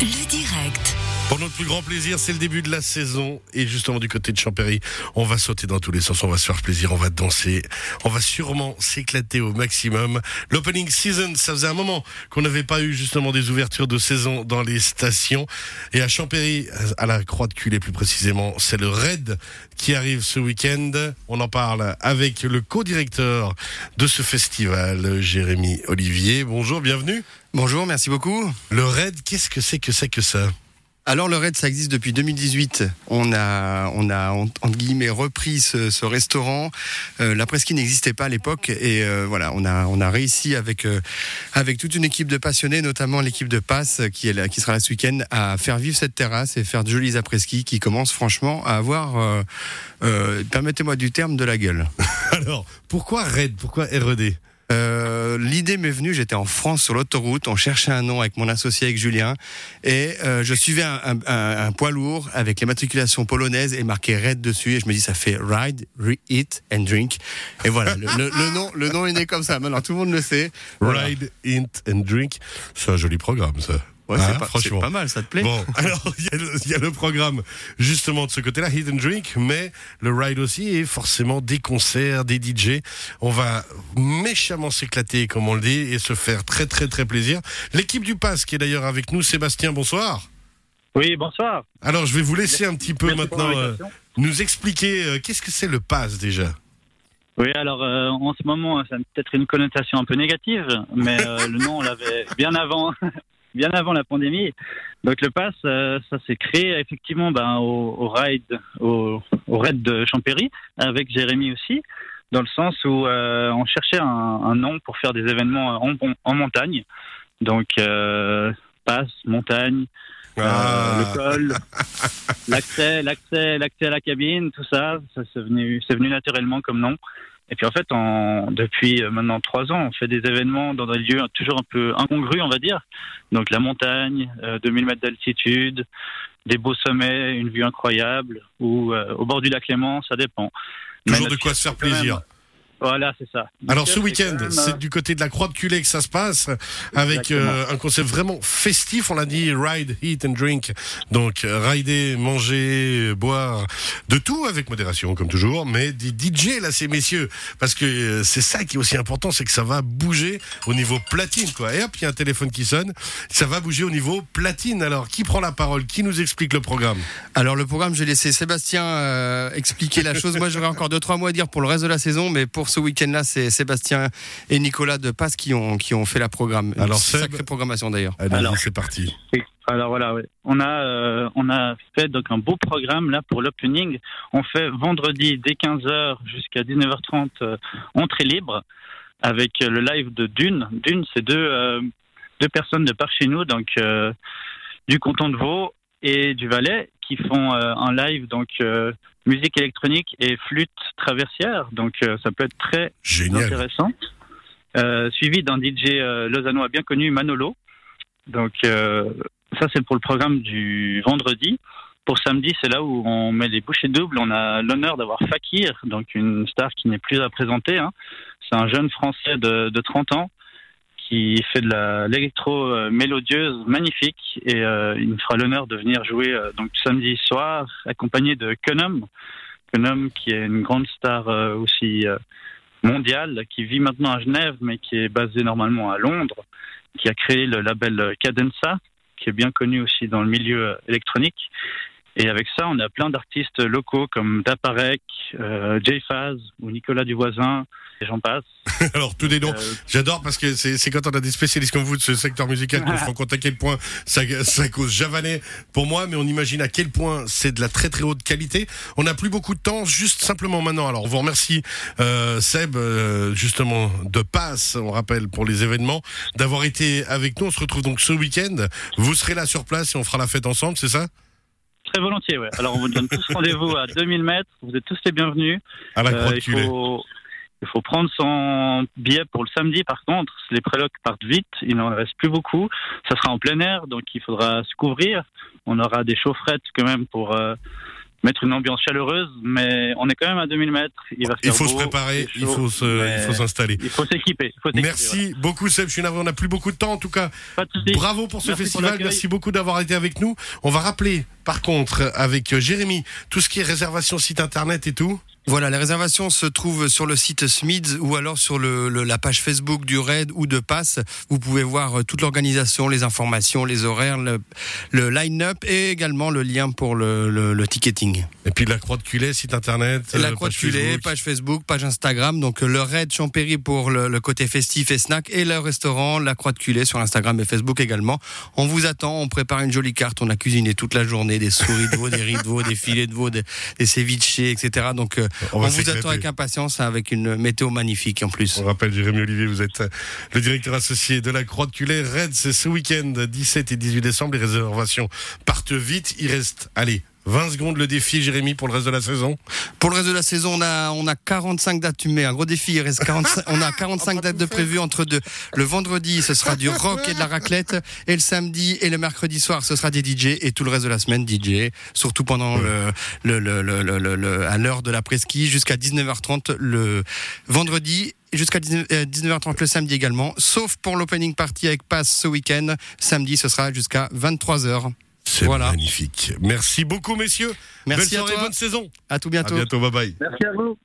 Le direct. Pour notre plus grand plaisir, c'est le début de la saison et justement du côté de Champéry, on va sauter dans tous les sens, on va se faire plaisir, on va danser, on va sûrement s'éclater au maximum. L'opening season, ça faisait un moment qu'on n'avait pas eu justement des ouvertures de saison dans les stations et à Champéry, à la Croix de Culée plus précisément, c'est le Raid qui arrive ce week-end. On en parle avec le co-directeur de ce festival, Jérémy Olivier. Bonjour, bienvenue. Bonjour, merci beaucoup. Le Raid, qu'est-ce que c'est que c'est que ça alors le Raid, ça existe depuis 2018. On a, on a entre guillemets repris ce, ce restaurant. Euh, la presqu'île n'existait pas à l'époque et euh, voilà, on a, on a réussi avec euh, avec toute une équipe de passionnés, notamment l'équipe de Passe qui est là, qui sera là ce week-end, à faire vivre cette terrasse et faire de jolies après-ski qui commencent franchement à avoir, euh, euh, permettez-moi du terme, de la gueule. Alors, pourquoi Raid? Pourquoi RED Euh, L'idée m'est venue, j'étais en France sur l'autoroute, on cherchait un nom avec mon associé avec Julien, et euh, je suivais un, poids lourd avec les matriculations polonaises et marqué Red dessus, et je me dis ça fait Ride, Eat and Drink, et voilà, le, le- nom, le est né comme ça. Maintenant tout le monde le sait. Ride, Int and Drink. C'est un joli programme, ça. Ouais, Hein, c'est pas, c'est pas mal, ça te plaît Bon, alors, il y, a le- il y a le programme, justement, de ce côté-là, and Drink, mais le ride aussi, et forcément des concerts, des DJ. On va méchamment s'éclater, comme on le dit, et se faire très, très, très plaisir. L'équipe du PASS, qui est d'ailleurs avec nous, Sébastien, bonsoir. Oui, bonsoir. Alors, je vais vous laisser un petit peu Merci maintenant euh, nous expliquer euh, qu'est-ce que c'est le PASS, déjà? Oui, alors euh, en ce moment, ça a peut-être une connotation un peu négative, mais euh, le nom, on l'avait bien avant, bien avant la pandémie. Donc le pass, euh, ça s'est créé effectivement ben, au, au ride, au, au raid de Champéry, avec Jérémy aussi, dans le sens où euh, on cherchait un, un nom pour faire des événements en, en montagne. Donc euh, pass, montagne, Ah. Euh, le col, l'accès, l'accès, l'accès à la cabine, tout ça, ça c'est venu, c'est venu naturellement comme nom. Et puis en fait, en, depuis euh, maintenant trois ans, on fait des événements dans des lieux toujours un peu incongrus, on va dire. Donc la montagne, euh, 2000 mètres d'altitude, des beaux sommets, une vue incroyable, ou euh, au bord du lac Léman, ça dépend. Mais Toujours de quoi se faire plaisir. Voilà, c'est ça. Alors ce week-end, c'est du côté de la Croix de Culée que ça se passe, avec euh, un concept vraiment festif. On l'a dit, ride, eat and drink. Donc euh, rider, manger, euh, boire, de tout avec modération comme toujours, mais des DJ là, ces messieurs, parce que euh, c'est ça qui est aussi important, c'est que ça va bouger au niveau platine, quoi. Et hop, il y a un téléphone qui sonne, ça va bouger au niveau platine. Alors qui prend la parole, qui nous explique le programme? Alors le programme, j'ai laissé Sébastien euh, expliquer la chose. Moi, j'aurais encore deux trois mots à dire pour le reste de la saison, mais pour ce week-end-là, c'est Sébastien et Nicolas de Passe qui ont qui ont fait la programme. Alors, C'est Seb- sacrée programmation d'ailleurs. Allez, Alors. c'est parti. Alors voilà, oui. on a euh, on a fait donc un beau programme là pour l'opening. On fait vendredi dès 15h jusqu'à 19h30 euh, entrée libre avec euh, le live de Dune. Dune, c'est deux euh, deux personnes de par chez nous, donc euh, du canton de Vaud et du Valais, qui font euh, un live donc euh, musique électronique et flûte traversière. Donc euh, ça peut être très Génial. intéressant. Suivi d'un DJ lausannois bien connu, Manolo. Donc ça c'est pour le programme du vendredi. Pour samedi, c'est là où on met les bouchées doubles. On a l'honneur d'avoir Fakir, donc une star qui n'est plus à présenter. hein. C'est un jeune Français de, de 30 ans qui fait de l'électro euh, mélodieuse magnifique et euh, il me fera l'honneur de venir jouer euh, donc samedi soir accompagné de Kenom. Kenom qui est une grande star aussi mondiale qui vit maintenant à Genève mais qui est basée normalement à Londres, qui a créé le label Cadenza qui est bien connu aussi dans le milieu électronique. Et avec ça, on a plein d'artistes locaux comme Daparek, euh, J-Faz ou Nicolas Duvoisin, et j'en passe. Alors tous les noms. Euh, J'adore parce que c'est c'est quand on a des spécialistes comme vous de ce secteur musical qu'on se rend compte à quel point ça, ça cause javanais pour moi, mais on imagine à quel point c'est de la très très haute qualité. On n'a plus beaucoup de temps, juste simplement maintenant. Alors on vous remercie euh, Seb, euh, justement de passe, on rappelle pour les événements, d'avoir été avec nous. On se retrouve donc ce week-end. Vous serez là sur place et on fera la fête ensemble, c'est ça? Très volontiers, ouais. Alors on vous donne tous rendez-vous à 2000 mètres. Vous êtes tous les bienvenus. À la Euh, croix de il culée. faut il faut prendre son billet pour le samedi. Par contre, les prélocs partent vite. Il n'en reste plus beaucoup. Ça sera en plein air, donc il faudra se couvrir. On aura des chaufferettes quand même pour euh, mettre une ambiance chaleureuse, mais on est quand même à 2000 mètres. Il, va il faut se préparer, il faut se, il faut s'installer. Il faut s'équiper. Merci beaucoup Seb, je suis navré, on n'a plus beaucoup de temps en tout cas. Bravo pour ce festival, merci beaucoup d'avoir été avec nous. On va rappeler par contre avec Jérémy tout ce qui est réservation site internet et tout. Voilà, les réservations se trouvent sur le site Smids ou alors sur le, la page Facebook du RAID ou de Pass. Vous pouvez voir euh, toute l'organisation, les informations, les horaires, le, le line-up et également le lien pour le, le, ticketing. Et puis la Croix de Culé, site internet. La euh, Croix de Culé, page Facebook, page Instagram. Donc le RAID Champéry pour le, côté festif et snack et le restaurant La Croix de Culé sur Instagram et Facebook également. On vous attend, on prépare une jolie carte. On a cuisiné toute la journée des souris de veau, des riz de veau, des filets de veau, des, des ceviches, etc. Donc on, vous attend avec impatience avec une météo magnifique en plus. On rappelle Jérémy Olivier, vous êtes le directeur associé de la Croix de Culé. Red, c'est ce week-end 17 et 18 décembre. Les réservations partent vite. Il reste, allez, 20 secondes le défi, Jérémy, pour le reste de la saison. Pour le reste de la saison, on a, on a 45 dates. Tu mets un gros défi. Il reste 45, on a 45 dates de prévues entre deux. Le vendredi, ce sera du rock et de la raclette. Et le samedi et le mercredi soir, ce sera des DJ. Et tout le reste de la semaine, DJ. Surtout pendant le, le, le, le, à l'heure de la presqu'île jusqu'à 19h30 le vendredi jusqu'à 19h30 euh, le samedi également, sauf pour l'opening party avec Pass ce week-end. Samedi, ce sera jusqu'à 23h. C'est magnifique. Merci beaucoup, messieurs. Merci Belle soirée, bonne saison. À tout bientôt. À bientôt, bye bye. Merci à vous.